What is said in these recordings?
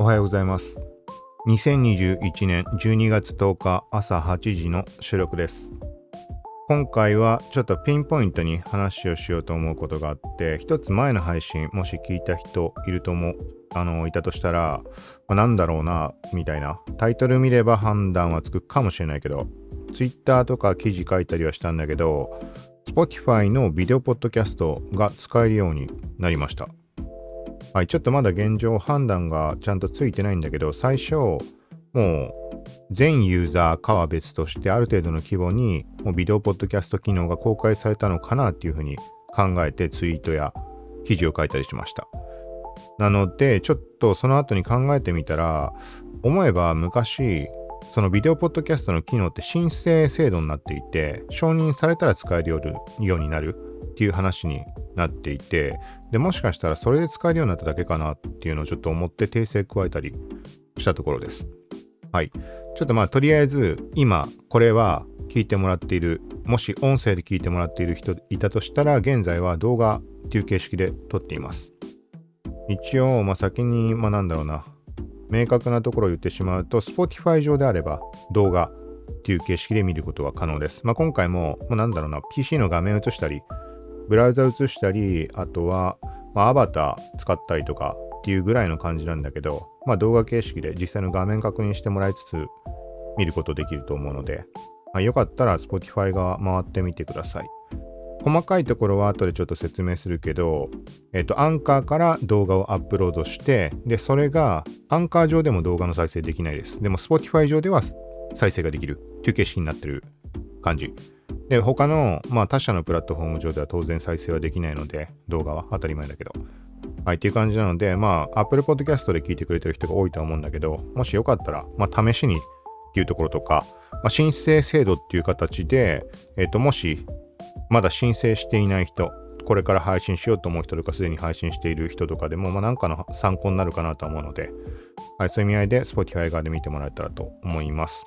おはようございます。2021年12月10日朝8時の収録です。今回はちょっとピンポイントに話をしようと思うことがあって、一つ前の配信、もし聞いた人いると思う、あの、いたとしたら、まあ、なんだろうな、みたいな。タイトル見れば判断はつくかもしれないけど、Twitter とか記事書いたりはしたんだけど、Spotify のビデオポッドキャストが使えるようになりました。はい、ちょっとまだ現状判断がちゃんとついてないんだけど、最初、もう全ユーザーかは別としてある程度の規模にもうビデオポッドキャスト機能が公開されたのかなっていうふうに考えてツイートや記事を書いたりしました。なので、ちょっとその後に考えてみたら、思えば昔、そのビデオポッドキャストの機能って申請制度になっていて、承認されたら使えるようになるっていう話になっていて、でもしかしたらそれで使えるようになっただけかなっていうのをちょっと思って訂正加えたりしたところです。はい。ちょっとまあとりあえず今これは聞いてもらっている、もし音声で聞いてもらっている人いたとしたら現在は動画っていう形式で撮っています。一応、まあ先に、まあなんだろうな、明確なところを言ってしまうと、Spotify 上であれば動画っていう形式で見ることが可能です。まあ今回も、まあ、なんだろうな、PC の画面映したり、ブラウザ映したり、あとは、まあ、アバター使ったりとかっていうぐらいの感じなんだけど、まあ、動画形式で実際の画面確認してもらいつつ見ることできると思うので、まあ、よかったら Spotify が回ってみてください。細かいところは後でちょっと説明するけど、えっ、と、アンカーから動画をアップロードして、で、それがアンカー上でも動画の再生できないです。でも Spotify 上では再生ができるっていう形式になってる感じ。で、他の、まあ他社のプラットフォーム上では当然再生はできないので、動画は当たり前だけど。はい、っていう感じなので、まあ Apple Podcast で聞いてくれてる人が多いとは思うんだけど、もしよかったら、まあ試しにっていうところとか、まあ、申請制度っていう形で、えっ、と、もしまだ申請していない人、これから配信しようと思う人とか、すでに配信している人とかでも、まあ、なんかの参考になるかなと思うので、はい、そういう意味合いで Spotify 側で見てもらえたらと思います。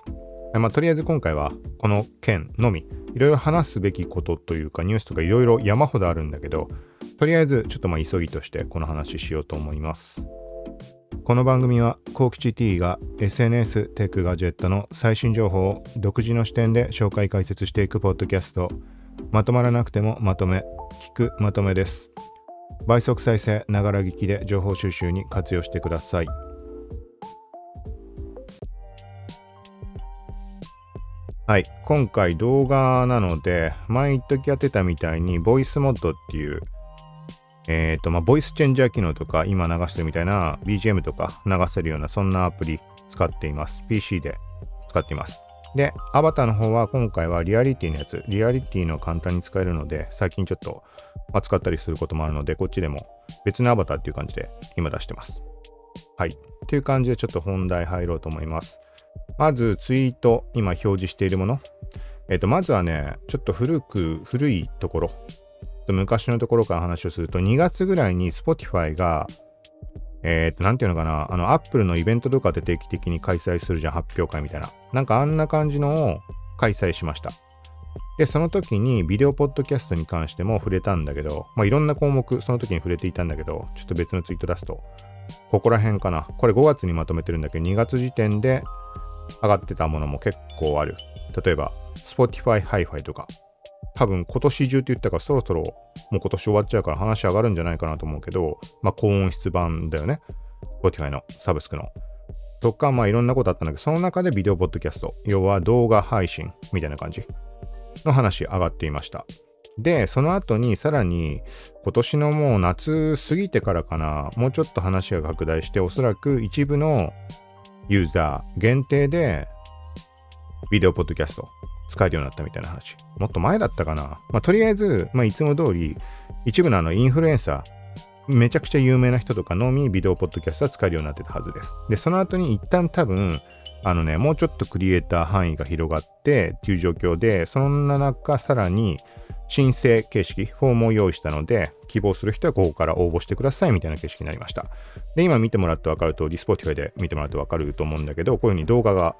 まあ、とりあえず今回はこの件のみ、いろいろ話すべきことというかニュースとかいろいろ山ほどあるんだけど、とりあえずちょっとまあ急ぎとしてこの話しようと思います。この番組は、コウキチ T が SNS、テック、ガジェットの最新情報を独自の視点で紹介解説していくポッドキャスト、まとまらなくてもまとめ、聞くまとめです。倍速再生、ながら聞きで情報収集に活用してください。はい、今回動画なので、前一時やってたみたいに、ボイスモッドっていう、えっ、と、まあ、ボイスチェンジャー機能とか、今流してるみたいな BGM とか流せるような、そんなアプリ使っています。PC で使っています。で、アバターの方は今回はリアリティのやつ、リアリティの簡単に使えるので、最近ちょっと扱ったりすることもあるので、こっちでも別のアバターっていう感じで今出してます。はい。っていう感じでちょっと本題入ろうと思います。まずツイート、今表示しているもの。えっ、と、まずはね、ちょっと古く、古いところ、昔のところから話をすると、2月ぐらいに Spotify が、えっ、と、なんていうのかな、あの、Apple のイベントとかで定期的に開催するじゃん、発表会みたいな。なんかあんな感じのを開催しました。で、その時にビデオポッドキャストに関しても触れたんだけど、まあ、いろんな項目、その時に触れていたんだけど、ちょっと別のツイート出すと、ここら辺かな。これ5月にまとめてるんだけど、2月時点で上がってたものも結構ある。例えば、Spotify Hi-Fi とか。多分今年中って言ったからそろそろもう今年終わっちゃうから話上がるんじゃないかなと思うけど、まあ高音質版だよね。Spotify のサブスクの。とか、まあいろんなことあったんだけど、その中でビデオポッドキャスト、要は動画配信みたいな感じの話上がっていました。で、その後にさらに今年のもう夏過ぎてからかな、もうちょっと話が拡大して、おそらく一部のユーザー限定でビデオポッドキャスト使えるようになったみたいな話。もっと前だったかな。まあ、とりあえず、まあ、いつも通り、一部のあのインフルエンサー、めちゃくちゃ有名な人とかのみビデオポッドキャストは使えるようになってたはずです。で、その後に一旦多分、あのね、もうちょっとクリエイター範囲が広がってっていう状況で、そんな中、さらに申請形式、フォームを用意したので、希望する人はここから応募してくださいみたいな形式になりました。で、今見てもらって分かる通り、Spotify で見てもらって分かると思うんだけど、こういうふうに動画が、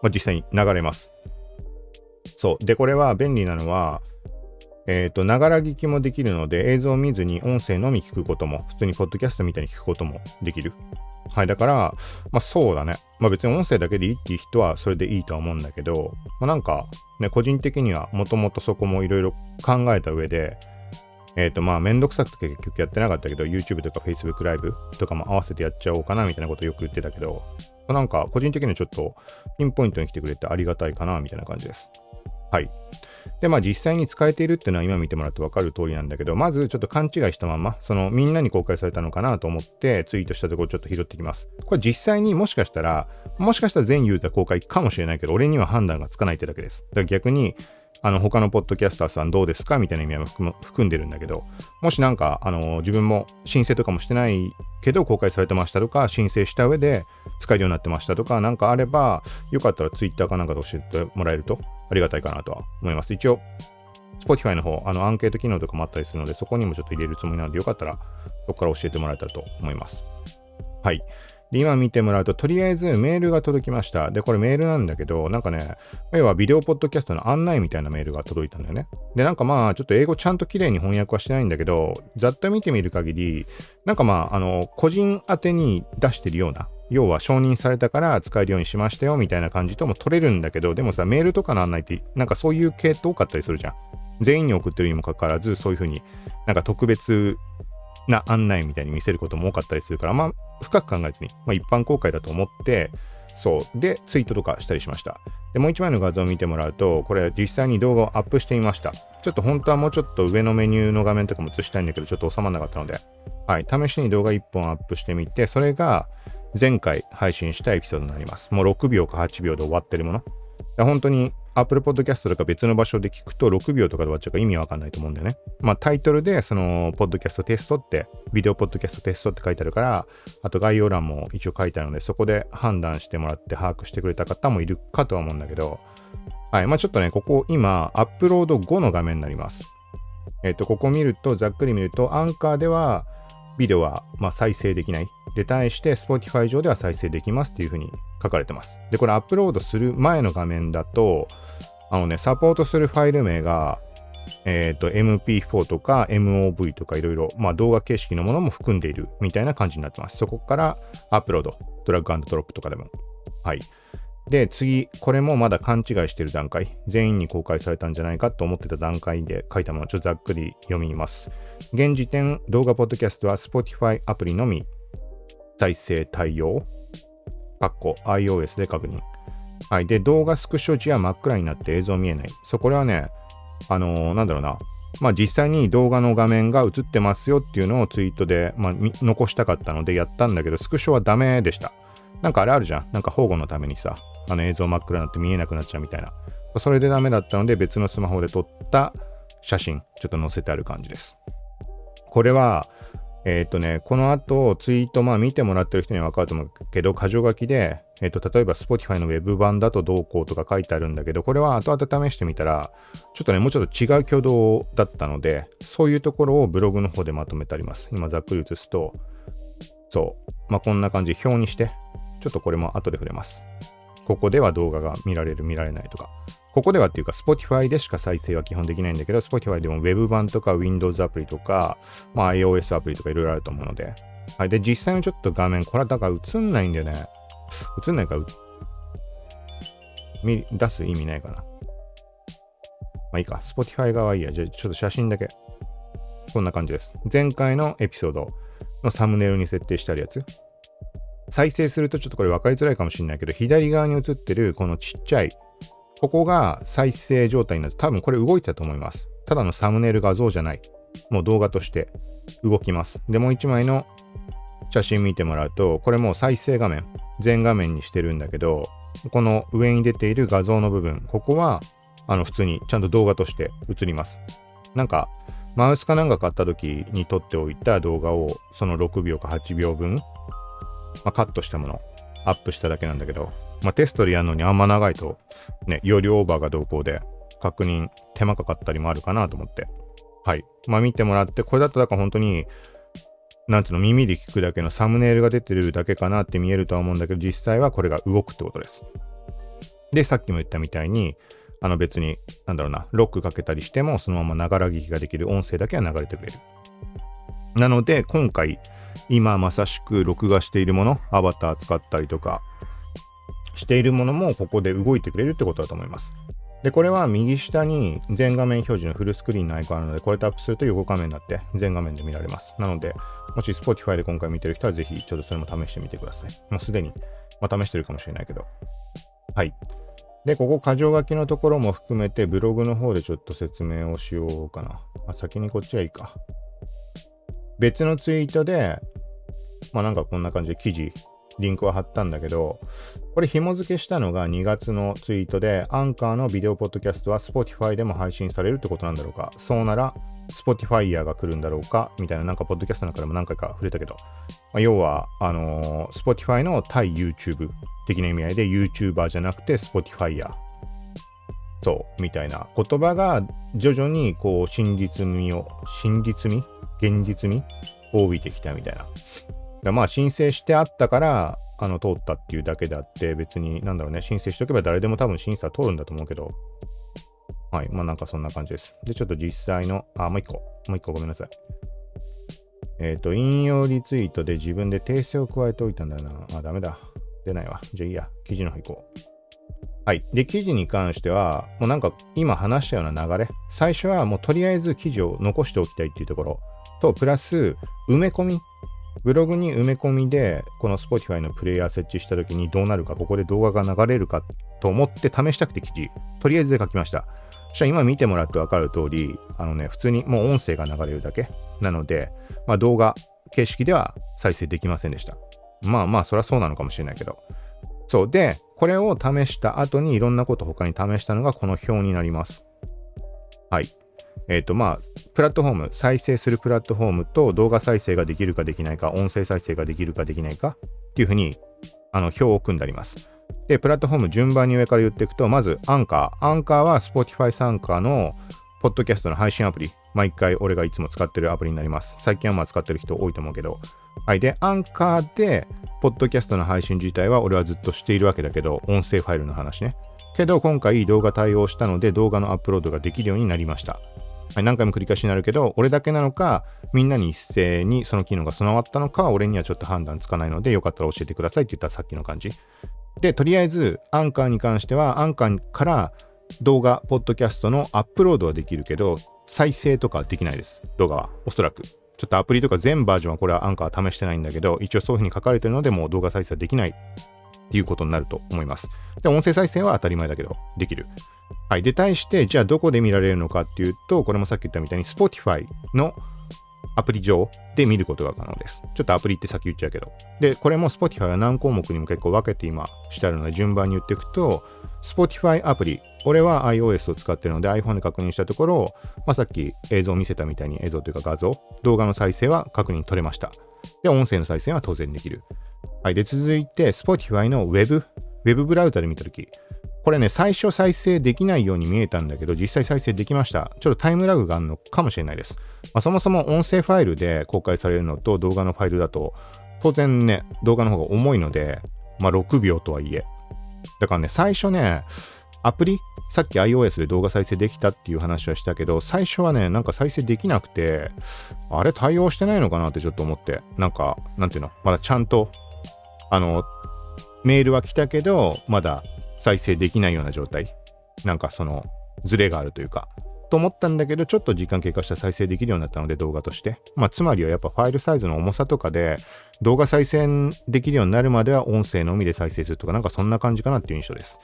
まあ、実際に流れます。そう。で、これは便利なのは、えっ、と、ながら聞きもできるので、映像を見ずに音声のみ聞くことも、普通にポッドキャストみたいに聞くこともできる。はい、だから、まあそうだね。まあ別に音声だけでいいっていう人はそれでいいとは思うんだけど、まあなんかね、個人的にはもともとそこもいろいろ考えた上で、えっ、ー、とまあめんどくさくて結局やってなかったけど、YouTube とか Facebook ライブとかも合わせてやっちゃおうかなみたいなことよく言ってたけど、まなんか個人的にはちょっとピンポイントに来てくれてありがたいかなみたいな感じです。はい。で、まあ実際に使えているっていうのは今見てもらって分かる通りなんだけど、まずちょっと勘違いしたまま、そのみんなに公開されたのかなと思ってツイートしたところちょっと拾ってきます。これ実際にもしかしたら、もしかしたら全ユーザー公開かもしれないけど、俺には判断がつかないってだけです。だから逆に、あの他のポッドキャスターさんどうですかみたいな意味は含んでるんだけど、もしなんか、あの自分も申請とかもしてないけど公開されてましたとか、申請した上で使えるようになってましたとか、なんかあれば、よかったら Twitter かなんかで教えてもらえるとありがたいかなとは思います。一応、Spotify の方、あのアンケート機能とかもあったりするので、そこにもちょっと入れるつもりなので、よかったらそこから教えてもらえたらと思います。はい。で、今見てもらうと、とりあえずメールが届きました。で、これメールなんだけど、なんかね、要はビデオポッドキャストの案内みたいなメールが届いたんだよね。で、なんかまあ、ちょっと英語ちゃんと綺麗に翻訳はしてないんだけど、ざっと見てみる限り、なんかまあ、あの、個人宛てに出してるような、要は承認されたから使えるようにしましたよみたいな感じとも取れるんだけど、でもさ、メールとかの案内って、なんかそういう系統多かったりするじゃん。全員に送ってるにもかかわらず、そういうふうになんか特別な案内みたいに見せることも多かったりするから、まあ、深く考えずに、まあ、一般公開だと思って、そう。で、ツイートとかしたりしました。で、もう一枚の画像を見てもらうと、これ実際に動画をアップしてみました。ちょっと本当はもうちょっと上のメニューの画面とかも映したいんだけど、ちょっと収まらなかったので、はい。試しに動画1本アップしてみて、それが、前回配信したエピソードになります。もう6秒か8秒で終わってるもの。本当に Apple Podcast とか別の場所で聞くと6秒とかで終わっちゃうから意味わかんないと思うんだよね。まあタイトルでそのポッドキャストテストって、ビデオポッドキャストテストって書いてあるから、あと概要欄も一応書いてあるので、そこで判断してもらって把握してくれた方もいるかとは思うんだけど、はい。まあちょっとね、ここ今、アップロード後の画面になります。えっ、と、ここ見ると、ざっくり見ると、アンカーでは、ビデオはま再生できない。で、対して Spotify 上では再生できますっていう風に書かれてます。で、これアップロードする前の画面だと、あのね、サポートするファイル名が、えっ、ー、と、MP4 とか MOV とかいろいろ、まあ動画形式のものも含んでいるみたいな感じになってます。そこからアップロード、ドラッグドロップとかでも。はい。で、次、これもまだ勘違いしてる段階、全員に公開されたんじゃないかと思ってた段階で書いたもの、ちょっとざっくり読みます。現時点、動画ポッドキャストは Spotify アプリのみ再生対応、かっこ iOS で確認。はい。で、動画スクショ時は真っ暗になって映像見えない。そこれはね、あのー、なんだろうな。まあ実際に動画の画面が映ってますよっていうのをツイートで、まあ、残したかったのでやったんだけど、スクショはダメでした。なんかあれあるじゃん。なんか保護のためにさ、あの映像真っ暗になって見えなくなっちゃうみたいな。それでダメだったので別のスマホで撮った写真、ちょっと載せてある感じです。これは、えっ、ー、とね、この後ツイート、まあ見てもらってる人には分かると思うけど、箇条書きで、えっ、ー、と、例えば Spotify の Web 版だとどうこうとか書いてあるんだけど、これは後々試してみたら、ちょっとね、もうちょっと違う挙動だったので、そういうところをブログの方でまとめてあります。今ざっくり写すと、そう、まあこんな感じ、表にして、ちょっとこれも後で触れます。ここでは動画が見られる、見られないとか。ここではっていうか、Spotify でしか再生は基本できないんだけど、Spotify でも Web 版とか Windows アプリとか、まあ、iOS アプリとかいろいろあると思うので。はい。で、実際のちょっと画面、これはだから映んないんだよね。映んないから、見出す意味ないかな。まあいいか。Spotify 側はいいや。じゃあちょっと写真だけ。こんな感じです。前回のエピソードのサムネイルに設定してあるやつ。再生するとちょっとこれ分かりづらいかもしれないけど、左側に映ってるこのちっちゃい、ここが再生状態になって、多分これ動いたと思います。ただのサムネイル画像じゃない。もう動画として動きます。で、もう一枚の写真見てもらうと、これもう再生画面、全画面にしてるんだけど、この上に出ている画像の部分、ここは、あの、普通にちゃんと動画として映ります。なんか、マウスかなんか買った時に撮っておいた動画を、その6秒か8秒分まあ、カットしたものアップしただけなんだけど、まあ、テストでやるのにあんま長いと、ね、容量オーバーがどうこうで確認手間かかったりもあるかなと思って。はい。まあ見てもらって、これだとだから本当に、なんつうの、耳で聞くだけのサムネイルが出てるだけかなって見えるとは思うんだけど、実際はこれが動くってことです。で、さっきも言ったみたいに、あの別に、なんだろうな、ロックかけたりしても、そのままながら聞きができる音声だけは流れてくれる。なので、今回、今まさしく録画しているもの、アバター使ったりとかしているものもここで動いてくれるってことだと思います。で、これは右下に全画面表示のフルスクリーンのアイコンあるので、これタップすると横画面になって全画面で見られます。なので、もし Spotify で今回見てる人はぜひちょっとそれも試してみてください。もうすでに、まあ、試してるかもしれないけど。はい。で、ここ、箇条書きのところも含めて、ブログの方でちょっと説明をしようかな。あ、先にこっちがいいか。別のツイートで、まあなんかこんな感じで記事リンクを貼ったんだけど、これ紐付けしたのが2月のツイートで、アンカーのビデオポッドキャストは Spotify でも配信されるってことなんだろうか。そうなら、Spotify が来るんだろうか？みたいな、なんかポッドキャストの中でも何回か触れたけど、まあ、要は、あのー、Spotify の対 YouTube 的な意味合いで YouTuber じゃなくて Spotify やそう、みたいな言葉が徐々にこう真実味を、真実味現実味を帯びてきたみたいな。だまあ申請してあったから、あの通ったっていうだけであって、別になんだろうね、申請しとけば誰でも多分審査通るんだと思うけど、はい、まあなんかそんな感じです。で、ちょっと実際の、あ、もう一個、もう一個ごめんなさい。えっ、ー、と、引用リツイートで自分で訂正を加えておいたんだよな。あ、ダメだ。出ないわ。じゃあいいや。記事の方行こう。はい。で、記事に関しては、もうなんか今話したような流れ。最初はもうとりあえず記事を残しておきたいっていうところと、プラス、埋め込み。ブログに埋め込みで、この Spotify のプレイヤー設置した時にどうなるか、ここで動画が流れるかと思って試したくて記事、とりあえずで書きました。そしたら今見てもらって分かる通り、あのね、普通にもう音声が流れるだけなので、まあ動画形式では再生できませんでした。まあまあ、そりゃそうなのかもしれないけど。そう。で、これを試した後にいろんなこと他に試したのがこの表になります。はい。えっ、とまあ、プラットフォーム、再生するプラットフォームと動画再生ができるかできないか、音声再生ができるかできないかっていうふうにあの表を組んであります。で、プラットフォーム順番に上から言っていくと、まずアンカー。アンカーは Spotify 参加のポッドキャストの配信アプリ。毎回俺がいつも使ってるアプリになります。最近はまあ使ってる人多いと思うけど。はい。で、アンカーで、ポッドキャストの配信自体は俺はずっとしているわけだけど、音声ファイルの話ね。けど、今回動画対応したので、動画のアップロードができるようになりました。はい、何回も繰り返しになるけど、俺だけなのか、みんなに一斉にその機能が備わったのか、俺にはちょっと判断つかないので、よかったら教えてくださいって言ったらさっきの感じ。で、とりあえず、アンカーに関しては、アンカーから動画、ポッドキャストのアップロードはできるけど、再生とかできないです。動画は。おそらく。ちょっとアプリとか全バージョンはこれはアンカー試してないんだけど、一応そういうふうに書かれてるので、もう動画再生はできないっていうことになると思います。で、音声再生は当たり前だけど、できる。はい。で、対して、じゃあどこで見られるのかっていうと、これもさっき言ったみたいに Spotify のアプリ上で見ることが可能です。ちょっとアプリって先言っちゃうけど。で、これも Spotify は何項目にも結構分けて今してあるので、順番に言っていくと、Spotify アプリ、俺は iOS を使ってるので iPhone で確認したところ、まあ、さっき映像を見せたみたいに映像というか画像、動画の再生は確認取れました。で、音声の再生は当然できる。はい。で、続いて Spotify の Web、Web ブラウザで見たとき、これね、最初再生できないように見えたんだけど、実際再生できました。ちょっとタイムラグがあるのかもしれないです。まあ、そもそも音声ファイルで公開されるのと動画のファイルだと、当然ね、動画の方が重いので、まあ、6秒とはいえ。だからね、最初ね、アプリさっき iOS で動画再生できたっていう話はしたけど、最初はね、なんか再生できなくて、あれ対応してないのかなってちょっと思って、なんか、なんていうの、まだちゃんと、あの、メールは来たけど、まだ再生できないような状態。なんかその、ズレがあるというか。と思ったんだけど、ちょっと時間経過したら再生できるようになったので、動画として。まあ、つまりはやっぱファイルサイズの重さとかで、動画再生できるようになるまでは音声のみで再生するとか、なんかそんな感じかなっていう印象です。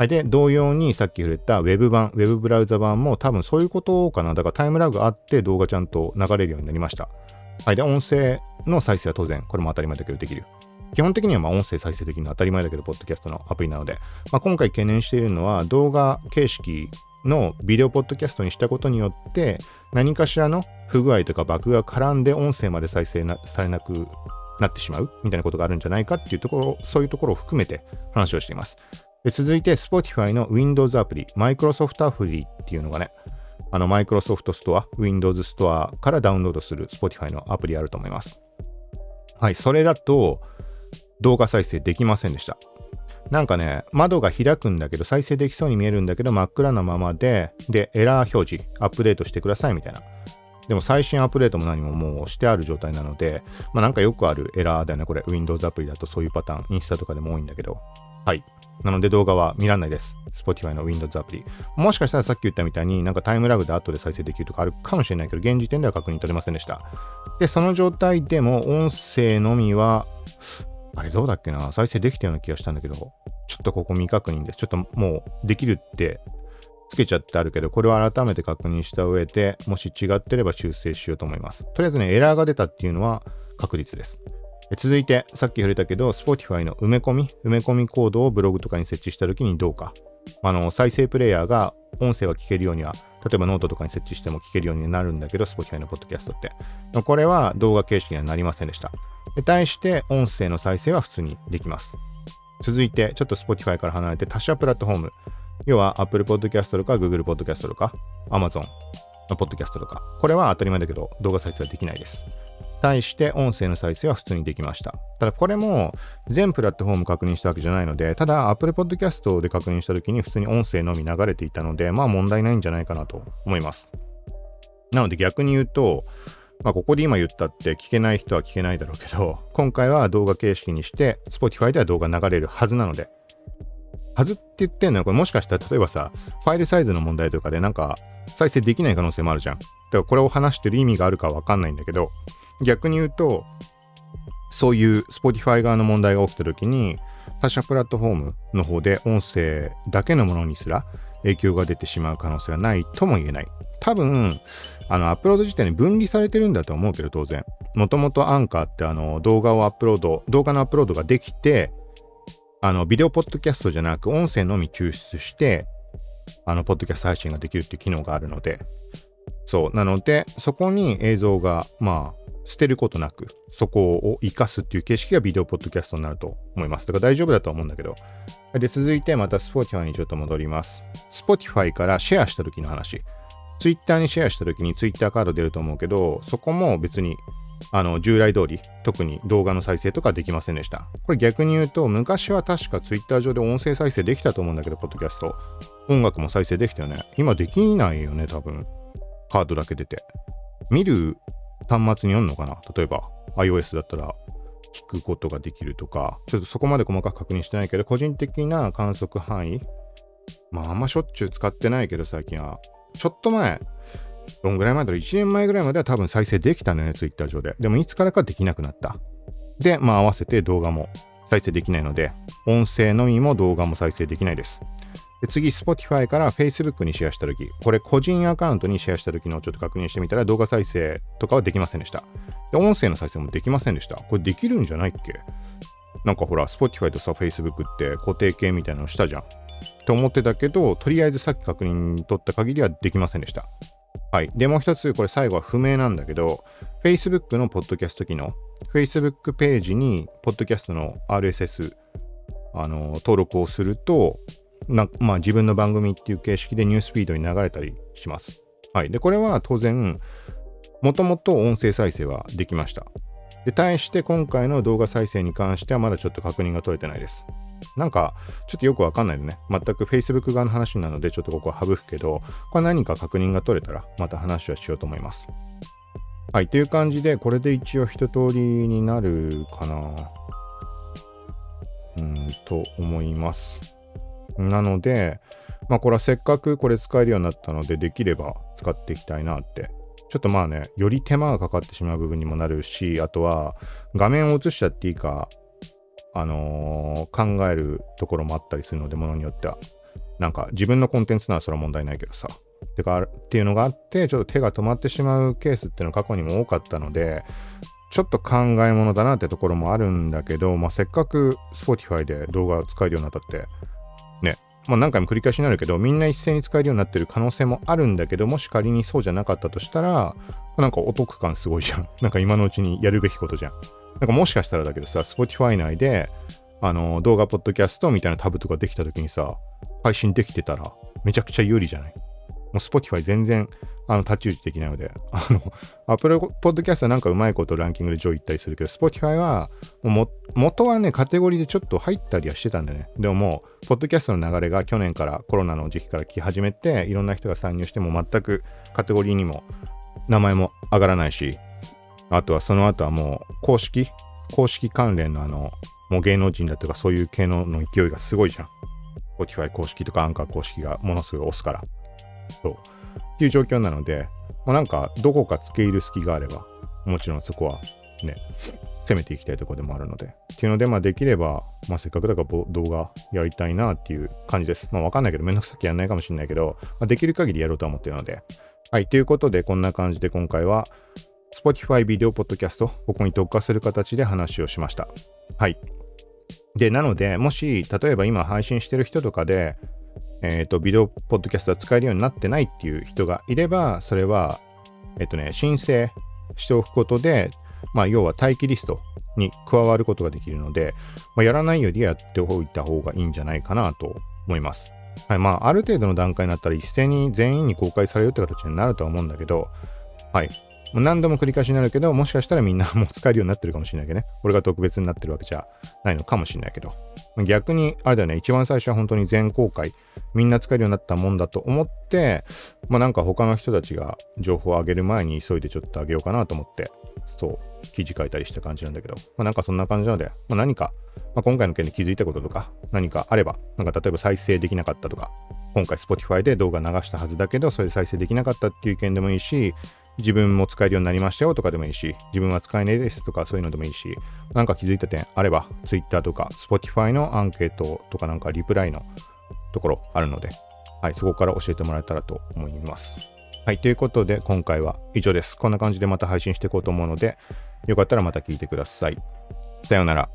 はい。で、同様にさっき触れた Web 版、Web ブラウザ版も多分そういうことかな。だからタイムラグあって動画ちゃんと流れるようになりました。はい。で、音声の再生は当然、これも当たり前だけどできる。基本的にはま音声再生できるのは当たり前だけど、ポッドキャストのアプリなので、まあ、今回懸念しているのは動画形式のビデオポッドキャストにしたことによって何かしらの不具合とかバグが絡んで音声まで再生されなくなってしまうみたいなことがあるんじゃないかっていうところ、そういうところを含めて話をしています。で続いて Spotify の Windows アプリ、Microsoft アプリっていうのがね、あの Microsoft Store、Windows Store からダウンロードする Spotify のアプリあると思います。はい、それだと、動画再生できませんでした。なんかね、窓が開くんだけど、再生できそうに見えるんだけど、真っ暗なままで、で、エラー表示、アップデートしてくださいみたいな。でも最新アップデートも何ももうしてある状態なので、まあなんかよくあるエラーだよね。これ Windows アプリだとそういうパターン、インスタとかでも多いんだけど。はい。なので動画は見られないです。Spotify の Windows アプリ。もしかしたらさっき言ったみたいになんかタイムラグで後で再生できるとかあるかもしれないけど、現時点では確認取れませんでした。で、その状態でも音声のみは、あれどうだっけな？再生できたような気がしたんだけど、ちょっとここ未確認です。ちょっともうできるってつけちゃってあるけど、これを改めて確認した上で、もし違ってれば修正しようと思います。とりあえずね、エラーが出たっていうのは確実です。続いて、さっき触れたけど、Spotify の埋め込み、埋め込みコードをブログとかに設置したときにどうか。あの、再生プレイヤーが音声は聞けるようには、例えばノートとかに設置しても聞けるようになるんだけど、Spotify のポッドキャストって。これは動画形式にはなりませんでした。で対して、音声の再生は普通にできます。続いて、ちょっと Spotify から離れて他社プラットフォーム。要は Apple Podcast とか Google Podcast とか Amazon の Podcast とか。これは当たり前だけど動画再生はできないです。対して音声の再生は普通にできました。ただこれも全プラットフォーム確認したわけじゃないので、ただ Apple Podcast で確認した時に普通に音声のみ流れていたので、まあ問題ないんじゃないかなと思います。なので逆に言うと、まあ、ここで今言ったって聞けない人は聞けないだろうけど、今回は動画形式にして、Spotify では動画流れるはずなので、はずって言ってんのは、これもしかしたら例えばさ、ファイルサイズの問題とかでなんか再生できない可能性もあるじゃん。だからこれを話してる意味があるかわかんないんだけど、逆に言うと、そういう Spotify 側の問題が起きた時に、他社プラットフォームの方で音声だけのものにすら影響が出てしまう可能性はないとも言えない。多分、あの、アップロード時点に分離されてるんだと思うけど、当然。もともとアンカーってあの、動画をアップロード、動画のアップロードができて、あの、ビデオポッドキャストじゃなく、音声のみ抽出して、あの、ポッドキャスト配信ができるっていう機能があるので、そう。なので、そこに映像が、まあ、捨てることなく、そこを活かすっていう形式がビデオポッドキャストになると思います。だから大丈夫だと思うんだけど。で、続いてまた Spotify にちょっと戻ります。Spotify からシェアした時の話。Twitter にシェアした時に Twitter カード出ると思うけど、そこも別にあの従来通り特に動画の再生とかできませんでした。これ逆に言うと昔は確か Twitter 上で音声再生できたと思うんだけど、ポッドキャスト。音楽も再生できたよね。今できないよね、多分。カードだけ出て。見る端末によるのかな？例えば iOS だったら聞くことができるとか、ちょっとそこまで細かく確認してないけど、個人的な観測範囲、まああんましょっちゅう使ってないけど最近は、ちょっと前、どんぐらい前だろう ?1 年前ぐらいまでは多分再生できたのよね、Twitter 上で。でもいつからかできなくなった。で、まあ合わせて動画も再生できないので、音声のみも動画も再生できないです。で次、Spotify から Facebook にシェアしたとき、これ個人アカウントにシェアしたときのちょっと確認してみたら動画再生とかはできませんでした。で、音声の再生もできませんでした。これできるんじゃないっけ？なんかほら、Spotify とさ、Facebook って固定形みたいなのしたじゃん。と思ってたけど、とりあえずさっき確認取った限りはできませんでした。はい。で、もう一つ、これ最後は不明なんだけど、Facebook のポッドキャスト機能、Facebook ページに、ポッドキャストの RSS、あの、登録をすると、なまあ、自分の番組っていう形式でニュースフィードに流れたりします。はい。で、これは当然、もともと音声再生はできました。で、対して今回の動画再生に関してはまだちょっと確認が取れてないです。なんか、ちょっとよくわかんないのね。全く Facebook 側の話なので、ちょっとここは省くけど、これ何か確認が取れたら、また話はしようと思います。はい。という感じで、これで一応一通りになるかな。うん、と思います。なので、まあこれはせっかくこれ使えるようになったので、できれば使っていきたいなって。ちょっとまあね、より手間がかかってしまう部分にもなるし、あとは画面を映しちゃっていいか、あのー、考えるところもあったりするので、ものによっては。なんか自分のコンテンツならそれは問題ないけどさ。てかっていうのがあって、ちょっと手が止まってしまうケースっていうのは過去にも多かったので、ちょっと考え物だなってところもあるんだけど、まあ、せっかく Spotify で動画を使えるようになったって、ま、何回も繰り返しになるけど、みんな一斉に使えるようになってる可能性もあるんだけど、もし仮にそうじゃなかったとしたら、なんかお得感すごいじゃん。なんか今のうちにやるべきことじゃん。なんかもしかしたらだけどさ、Spotify 内で、あの、動画ポッドキャストみたいなタブとかできた時にさ、配信できてたら、めちゃくちゃ有利じゃない？もう Spotify 全然、あの、太刀打ちできないので、あの、Apple Podcast はなんかうまいことランキングで上位行ったりするけど、Spotify は、もう元はね、カテゴリーでちょっと入ったりはしてたんだよね。でももう、ポッドキャストの流れが去年からコロナの時期から来始めて、いろんな人が参入しても全くカテゴリーにも名前も上がらないし、あとはその後はもう公式、公式関連のあの、もう芸能人だとかそういう系のの勢いがすごいじゃん。Spotify 公式とかアンカー公式がものすごい押すから。そう。っていう状況なので、まあ、なんかどこか付け入る隙があれば、もちろんそこはね、攻めていきたいとこでもあるので。っていうので、まあできれば、まあせっかくだから動画やりたいなっていう感じです。まあわかんないけど、めんどくさくやんないかもしれないけど、まあ、できる限りやろうと思ってるので。はい、ということで、こんな感じで今回は、Spotify ビデオポッドキャスト、ここに特化する形で話をしました。はい。で、なので、もし、例えば今配信してる人とかで、えっ、ー、と、ビデオポッドキャストは使えるようになってないっていう人がいれば、それは、えっ、ー、とね、申請しておくことで、まあ、要は待機リストに加わることができるので、まあ、やらないよりやっておいた方がいいんじゃないかなと思います。はい、まあ、ある程度の段階になったら一斉に全員に公開されるって形になるとは思うんだけど、はい。何度も繰り返しになるけど、もしかしたらみんなもう使えるようになってるかもしれないけどね。俺が特別になってるわけじゃないのかもしれないけど。逆に、あれだよね、一番最初は本当に全公開、みんな使えるようになったもんだと思って、まあなんか他の人たちが情報を上げる前に急いでちょっと上げようかなと思って、そう、記事書いたりした感じなんだけど、まあなんかそんな感じなので、まあ何か、まあ、今回の件で気づいたこととか、何かあれば、なんか例えば再生できなかったとか、今回 Spotify で動画流したはずだけど、それで再生できなかったっていう意見でもいいし、自分も使えるようになりましたよとかでもいいし、自分は使えないですとかそういうのでもいいし、なんか気づいた点あれば、Twitter とか Spotify のアンケートとかなんかリプライのところあるので、はい、そこから教えてもらえたらと思います。はい、ということで今回は以上です。こんな感じでまた配信していこうと思うので、よかったらまた聞いてください。さようなら。